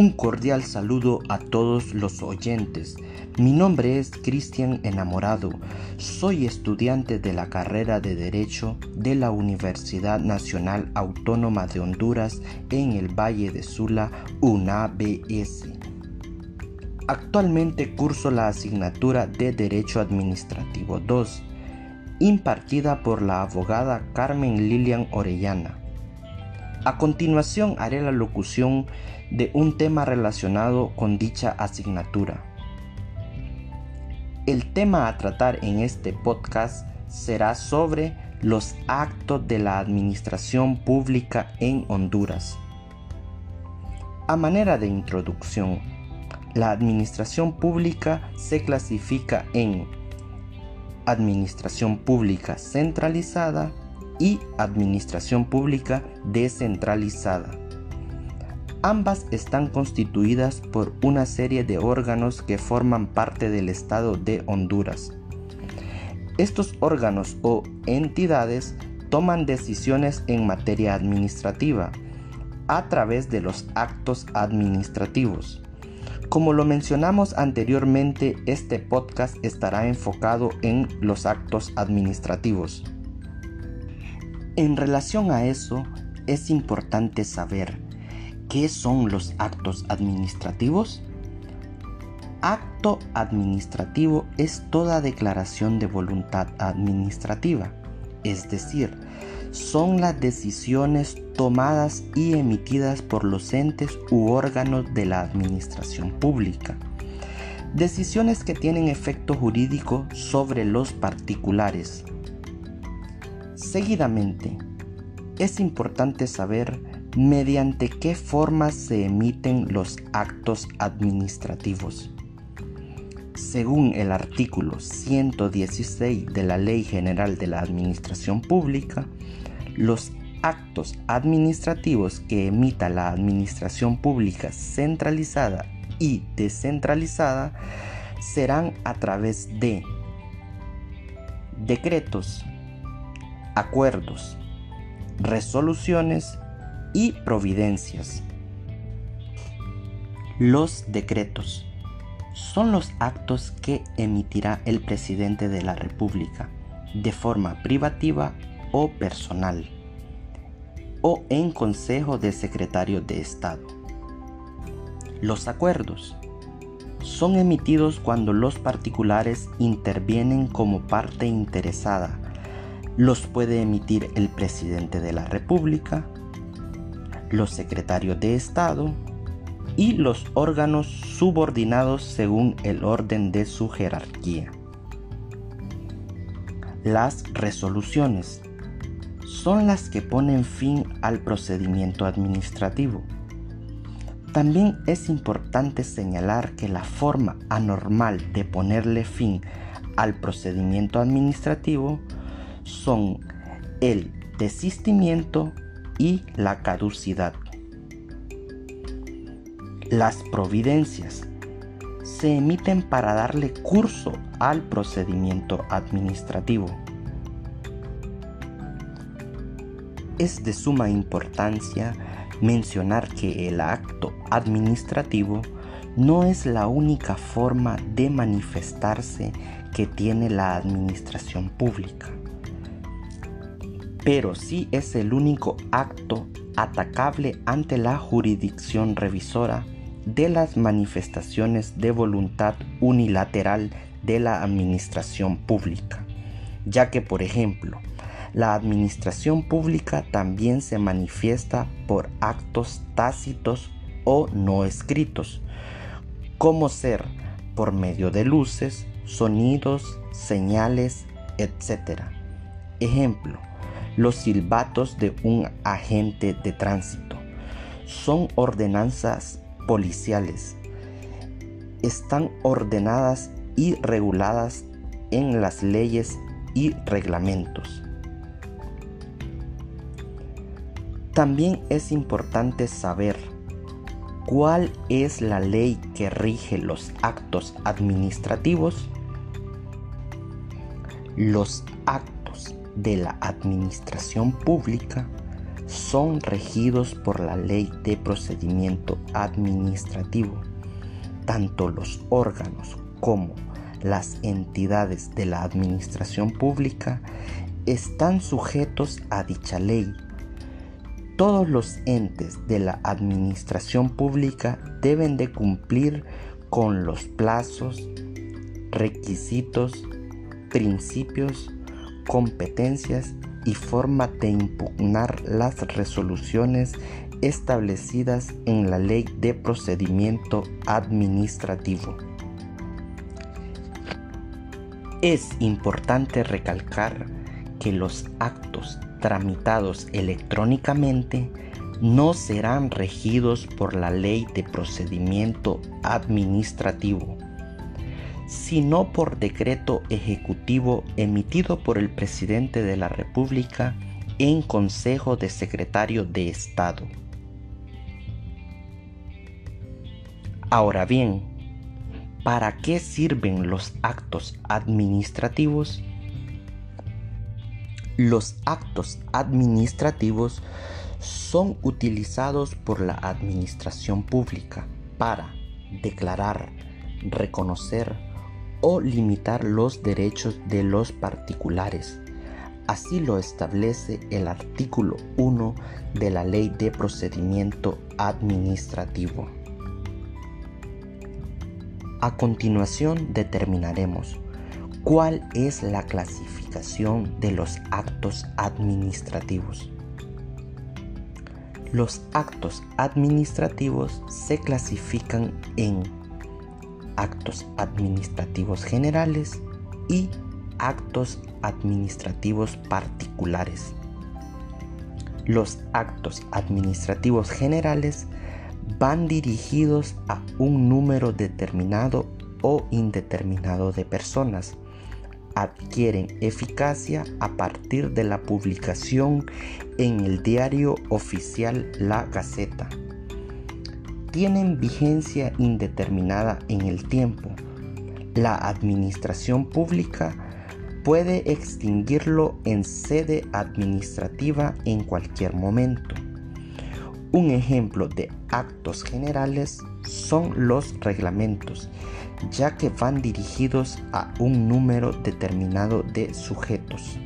Un cordial saludo a todos los oyentes. Mi nombre es Cristian Enamorado. Soy estudiante de la carrera de Derecho de la Universidad Nacional Autónoma de Honduras en el Valle de Sula, UNABS. Actualmente curso la asignatura de Derecho Administrativo 2, impartida por la abogada Carmen Lilian Orellana. A continuación haré la locución de un tema relacionado con dicha asignatura. El tema a tratar en este podcast será sobre los actos de la administración pública en Honduras. A manera de introducción, la administración pública se clasifica en administración pública centralizada y administración pública descentralizada. Ambas están constituidas por una serie de órganos que forman parte del Estado de Honduras. Estos órganos o entidades toman decisiones en materia administrativa a través de los actos administrativos. Como lo mencionamos anteriormente, este podcast estará enfocado en los actos administrativos. En relación a eso, es importante saber ¿Qué son los actos administrativos? Acto administrativo es toda declaración de voluntad administrativa, es decir, son las decisiones tomadas y emitidas por los entes u órganos de la administración pública. Decisiones que tienen efecto jurídico sobre los particulares. Seguidamente, es importante saber mediante qué formas se emiten los actos administrativos. Según el artículo 116 de la Ley General de la Administración Pública, los actos administrativos que emita la Administración Pública centralizada y descentralizada serán a través de decretos, acuerdos, resoluciones y providencias. Los decretos son los actos que emitirá el presidente de la República de forma privativa o personal o en consejo de secretario de Estado. Los acuerdos son emitidos cuando los particulares intervienen como parte interesada. Los puede emitir el presidente de la República, los secretarios de Estado y los órganos subordinados según el orden de su jerarquía. Las resoluciones son las que ponen fin al procedimiento administrativo. También es importante señalar que la forma anormal de ponerle fin al procedimiento administrativo son el desistimiento y la caducidad. Las providencias se emiten para darle curso al procedimiento administrativo. Es de suma importancia mencionar que el acto administrativo no es la única forma de manifestarse que tiene la administración pública pero sí es el único acto atacable ante la jurisdicción revisora de las manifestaciones de voluntad unilateral de la administración pública, ya que, por ejemplo, la administración pública también se manifiesta por actos tácitos o no escritos, como ser por medio de luces, sonidos, señales, etc. Ejemplo, los silbatos de un agente de tránsito. Son ordenanzas policiales. Están ordenadas y reguladas en las leyes y reglamentos. También es importante saber cuál es la ley que rige los actos administrativos. Los actos de la administración pública son regidos por la ley de procedimiento administrativo. Tanto los órganos como las entidades de la administración pública están sujetos a dicha ley. Todos los entes de la administración pública deben de cumplir con los plazos, requisitos, principios, competencias y forma de impugnar las resoluciones establecidas en la Ley de Procedimiento Administrativo. Es importante recalcar que los actos tramitados electrónicamente no serán regidos por la Ley de Procedimiento Administrativo sino por decreto ejecutivo emitido por el presidente de la República en Consejo de Secretario de Estado. Ahora bien, ¿para qué sirven los actos administrativos? Los actos administrativos son utilizados por la administración pública para declarar, reconocer, o limitar los derechos de los particulares. Así lo establece el artículo 1 de la Ley de Procedimiento Administrativo. A continuación determinaremos cuál es la clasificación de los actos administrativos. Los actos administrativos se clasifican en actos administrativos generales y actos administrativos particulares. Los actos administrativos generales van dirigidos a un número determinado o indeterminado de personas. Adquieren eficacia a partir de la publicación en el diario oficial La Gaceta tienen vigencia indeterminada en el tiempo. La administración pública puede extinguirlo en sede administrativa en cualquier momento. Un ejemplo de actos generales son los reglamentos, ya que van dirigidos a un número determinado de sujetos.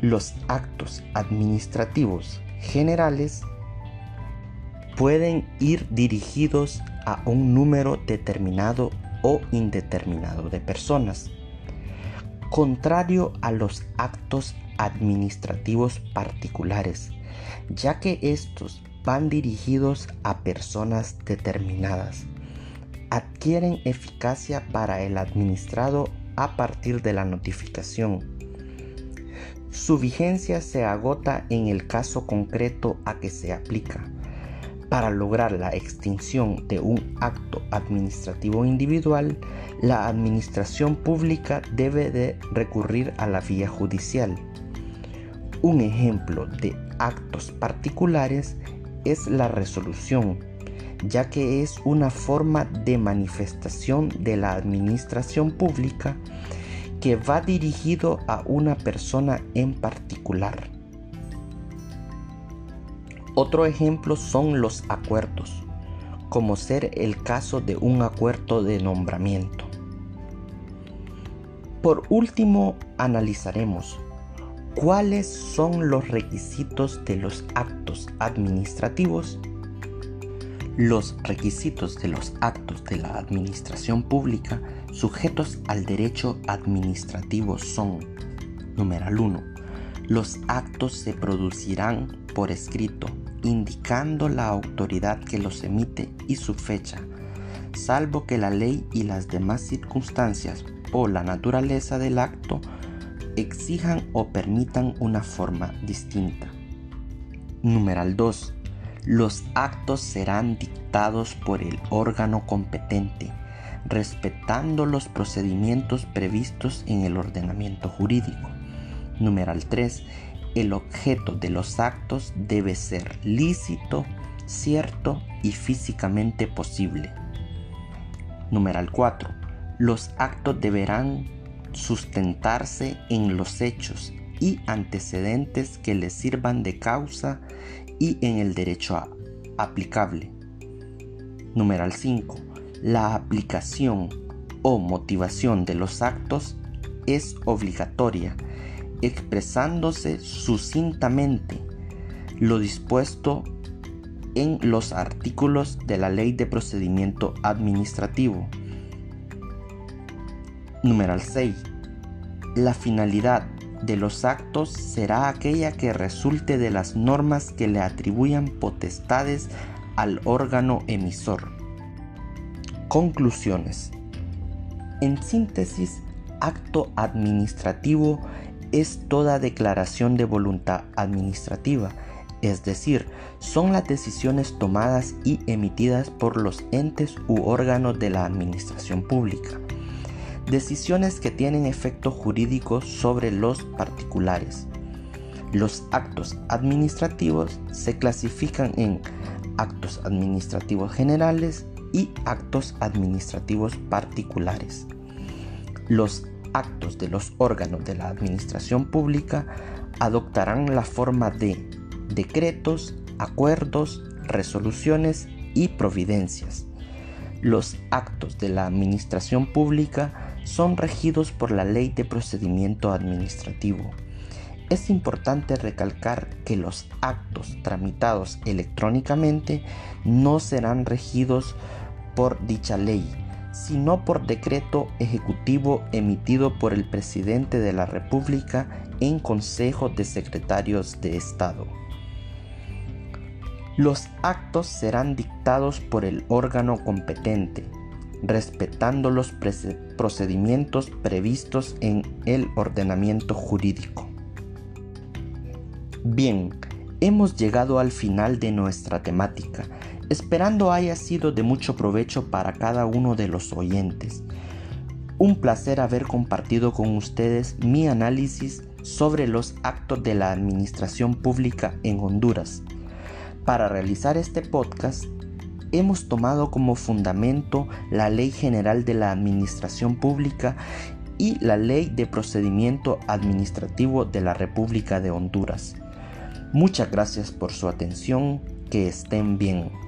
Los actos administrativos generales pueden ir dirigidos a un número determinado o indeterminado de personas, contrario a los actos administrativos particulares, ya que estos van dirigidos a personas determinadas. Adquieren eficacia para el administrado a partir de la notificación. Su vigencia se agota en el caso concreto a que se aplica para lograr la extinción de un acto administrativo individual, la administración pública debe de recurrir a la vía judicial. Un ejemplo de actos particulares es la resolución, ya que es una forma de manifestación de la administración pública que va dirigido a una persona en particular. Otro ejemplo son los acuerdos, como ser el caso de un acuerdo de nombramiento. Por último, analizaremos cuáles son los requisitos de los actos administrativos. Los requisitos de los actos de la administración pública sujetos al derecho administrativo son, numeral 1, los actos se producirán por escrito indicando la autoridad que los emite y su fecha, salvo que la ley y las demás circunstancias o la naturaleza del acto exijan o permitan una forma distinta. Numeral 2. Los actos serán dictados por el órgano competente, respetando los procedimientos previstos en el ordenamiento jurídico. Numeral 3 el objeto de los actos debe ser lícito, cierto y físicamente posible. Numeral 4. Los actos deberán sustentarse en los hechos y antecedentes que le sirvan de causa y en el derecho aplicable. Numeral 5. La aplicación o motivación de los actos es obligatoria, expresándose sucintamente lo dispuesto en los artículos de la Ley de Procedimiento Administrativo. Numeral 6. La finalidad de los actos será aquella que resulte de las normas que le atribuyan potestades al órgano emisor. Conclusiones. En síntesis, acto administrativo es toda declaración de voluntad administrativa, es decir, son las decisiones tomadas y emitidas por los entes u órganos de la administración pública. Decisiones que tienen efecto jurídico sobre los particulares. Los actos administrativos se clasifican en actos administrativos generales y actos administrativos particulares. Los actos de los órganos de la administración pública adoptarán la forma de decretos, acuerdos, resoluciones y providencias. Los actos de la administración pública son regidos por la Ley de Procedimiento Administrativo. Es importante recalcar que los actos tramitados electrónicamente no serán regidos por dicha ley, sino por decreto ejecutivo emitido por el presidente de la República en Consejo de Secretarios de Estado. Los actos serán dictados por el órgano competente, respetando los procedimientos previstos en el ordenamiento jurídico. Bien, hemos llegado al final de nuestra temática, esperando haya sido de mucho provecho para cada uno de los oyentes. Un placer haber compartido con ustedes mi análisis sobre los actos de la administración pública en Honduras. Para realizar este podcast, hemos tomado como fundamento la Ley General de la Administración Pública y la Ley de Procedimiento Administrativo de la República de Honduras. Muchas gracias por su atención, que estén bien.